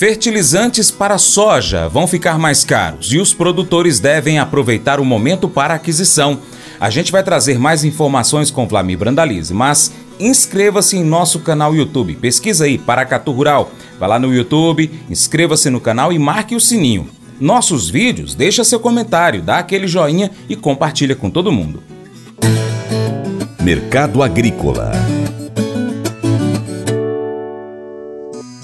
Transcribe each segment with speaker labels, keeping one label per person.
Speaker 1: Fertilizantes para soja vão ficar mais caros e os produtores devem aproveitar o momento para aquisição. A gente vai trazer mais informações com Vlamir Brandalize, mas inscreva-se em nosso canal YouTube. Pesquisa aí, Paracatu Rural. Vá lá no YouTube, inscreva-se no canal e marque o sininho. Nossos vídeos, deixa seu comentário, dá aquele joinha e compartilha com todo mundo.
Speaker 2: Mercado Agrícola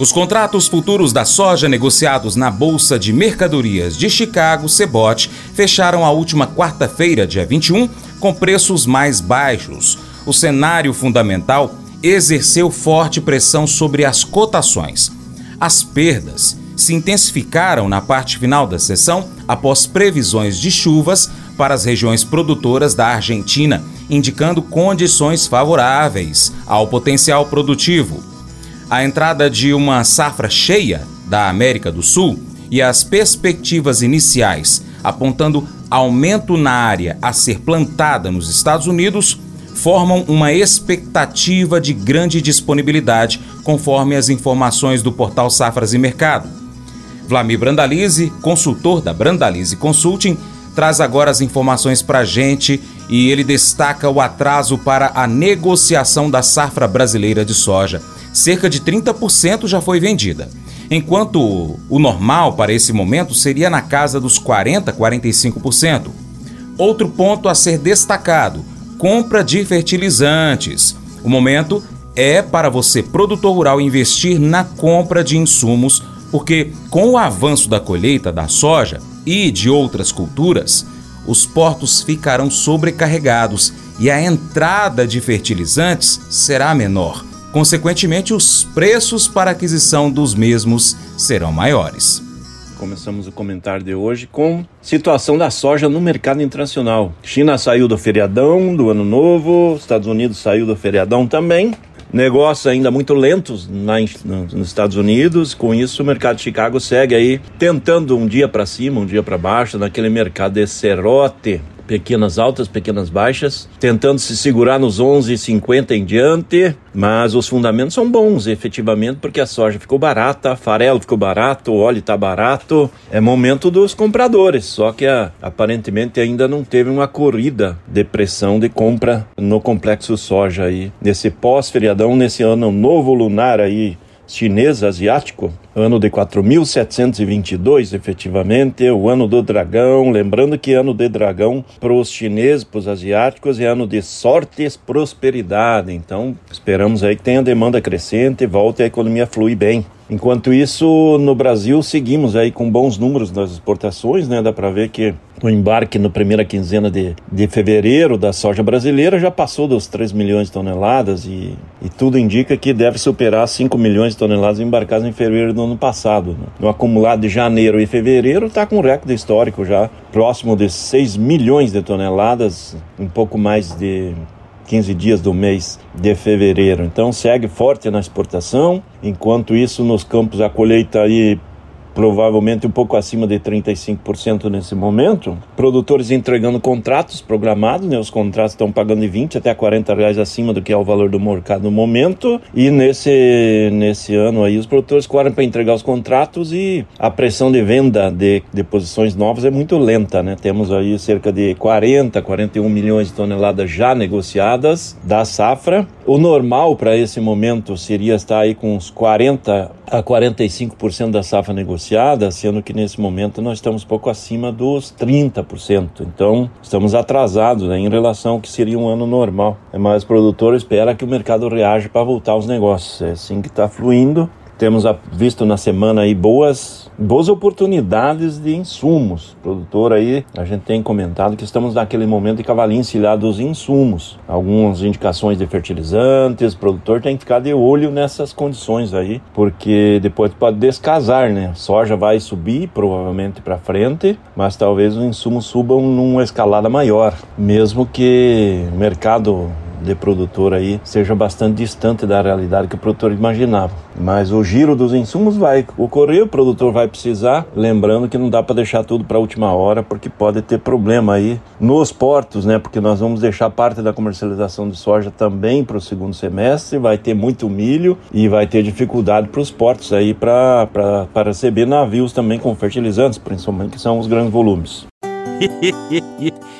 Speaker 1: Os contratos futuros da soja negociados na Bolsa de Mercadorias de Chicago, Cebot, fecharam a última quarta-feira, dia 21, com preços mais baixos. O cenário fundamental exerceu forte pressão sobre as cotações. As perdas se intensificaram na parte final da sessão após previsões de chuvas para as regiões produtoras da Argentina, indicando condições favoráveis ao potencial produtivo a entrada de uma safra cheia da América do Sul e as perspectivas iniciais apontando aumento na área a ser plantada nos Estados Unidos formam uma expectativa de grande disponibilidade, conforme as informações do portal Safras e Mercado. Vlamir Brandalize, consultor da Brandalize Consulting, traz agora as informações para a gente e ele destaca o atraso para a negociação da safra brasileira de soja cerca de 30% já foi vendida. Enquanto o normal para esse momento seria na casa dos 40, 45%. Outro ponto a ser destacado: compra de fertilizantes. O momento é para você, produtor rural, investir na compra de insumos, porque com o avanço da colheita da soja e de outras culturas, os portos ficarão sobrecarregados e a entrada de fertilizantes será menor. Consequentemente, os preços para aquisição dos mesmos serão maiores.
Speaker 3: Começamos o comentário de hoje com situação da soja no mercado internacional. China saiu do feriadão do ano novo, Estados Unidos saiu do feriadão também. Negócios ainda muito lentos nos Estados Unidos. Com isso, o mercado de Chicago segue aí tentando um dia para cima, um dia para baixo, naquele mercado de serrote pequenas altas, pequenas baixas, tentando se segurar nos 11,50 em diante, mas os fundamentos são bons, efetivamente, porque a soja ficou barata, farelo ficou barato, o óleo está barato. É momento dos compradores, só que a, aparentemente ainda não teve uma corrida de pressão de compra no complexo soja aí, nesse pós-feriadão, nesse ano novo lunar aí chinês asiático, ano de 4722, efetivamente, o ano do dragão. Lembrando que ano de dragão para os chineses, para os asiáticos, é ano de sorte e prosperidade. Então, esperamos aí que tenha demanda crescente e volte a economia fluir bem. Enquanto isso, no Brasil, seguimos aí com bons números das exportações, né? Dá para ver que o embarque na primeira quinzena de, de fevereiro da soja brasileira já passou dos 3 milhões de toneladas e, e tudo indica que deve superar 5 milhões de toneladas embarcadas em fevereiro do ano passado. Né? No acumulado de janeiro e fevereiro está com um recorde histórico já, próximo de 6 milhões de toneladas, um pouco mais de 15 dias do mês de fevereiro. Então segue forte na exportação. Enquanto isso, nos campos a colheita aí provavelmente um pouco acima de 35% nesse momento. Produtores entregando contratos programados, né? Os contratos estão pagando de 20 até 40 reais acima do que é o valor do mercado no momento. E nesse, nesse ano aí, os produtores correm para entregar os contratos e a pressão de venda de, de posições novas é muito lenta, né? Temos aí cerca de 40, 41 milhões de toneladas já negociadas da safra. O normal para esse momento seria estar aí com uns 40 a 45% da safra negociada, sendo que nesse momento nós estamos pouco acima dos 30%. Então, estamos atrasados né, em relação ao que seria um ano normal. Mas o produtor espera que o mercado reaja para voltar aos negócios. É assim que está fluindo. Temos visto na semana aí boas, boas oportunidades de insumos. Produtor aí, a gente tem comentado que estamos naquele momento de cavalinho encilhado dos insumos. Algumas indicações de fertilizantes, o produtor tem que ficar de olho nessas condições aí, porque depois pode descasar, né? soja vai subir provavelmente para frente, mas talvez os insumos subam numa escalada maior, mesmo que o mercado de produtor aí seja bastante distante da realidade que o produtor imaginava. Mas o giro dos insumos vai ocorrer, o produtor vai precisar, lembrando que não dá para deixar tudo para a última hora, porque pode ter problema aí nos portos, né? Porque nós vamos deixar parte da comercialização de soja também para o segundo semestre, vai ter muito milho e vai ter dificuldade para os portos aí para receber navios também com fertilizantes, principalmente que são os grandes volumes.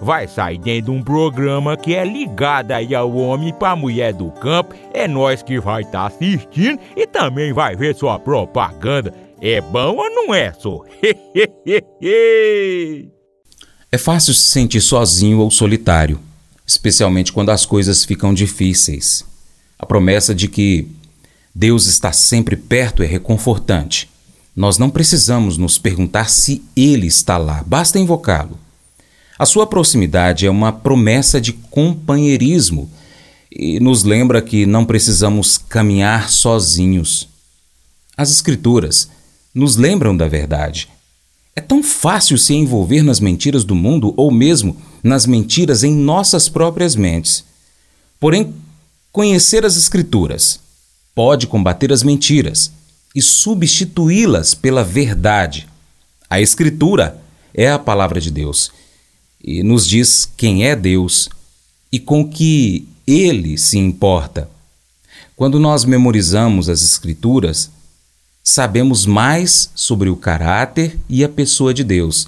Speaker 2: vai sair dentro de um programa que é ligado aí ao homem para mulher do campo. É nós que vai estar tá assistindo e também vai ver sua propaganda. É bom ou não é, só?
Speaker 1: é fácil se sentir sozinho ou solitário, especialmente quando as coisas ficam difíceis. A promessa de que Deus está sempre perto é reconfortante. Nós não precisamos nos perguntar se Ele está lá, basta invocá-lo. A sua proximidade é uma promessa de companheirismo e nos lembra que não precisamos caminhar sozinhos. As Escrituras nos lembram da verdade. É tão fácil se envolver nas mentiras do mundo ou mesmo nas mentiras em nossas próprias mentes. Porém, conhecer as Escrituras pode combater as mentiras e substituí-las pela verdade. A Escritura é a palavra de Deus e nos diz quem é Deus e com que ele se importa. Quando nós memorizamos as Escrituras, sabemos mais sobre o caráter e a pessoa de Deus.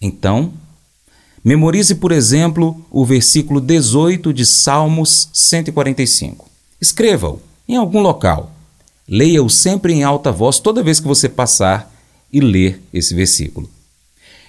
Speaker 1: Então, memorize, por exemplo, o versículo 18 de Salmos 145. Escreva-o em algum local. Leia-o sempre em alta voz toda vez que você passar e ler esse versículo.